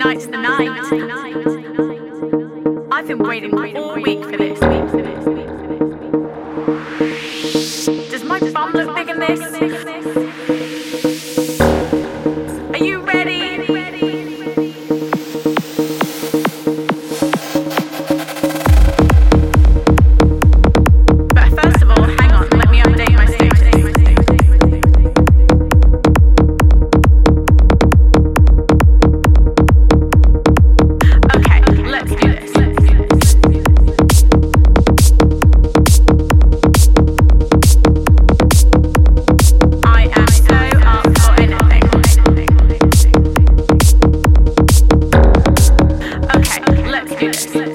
tonight's the night. I've been waiting all week for this. Does my bum look big in this? It's the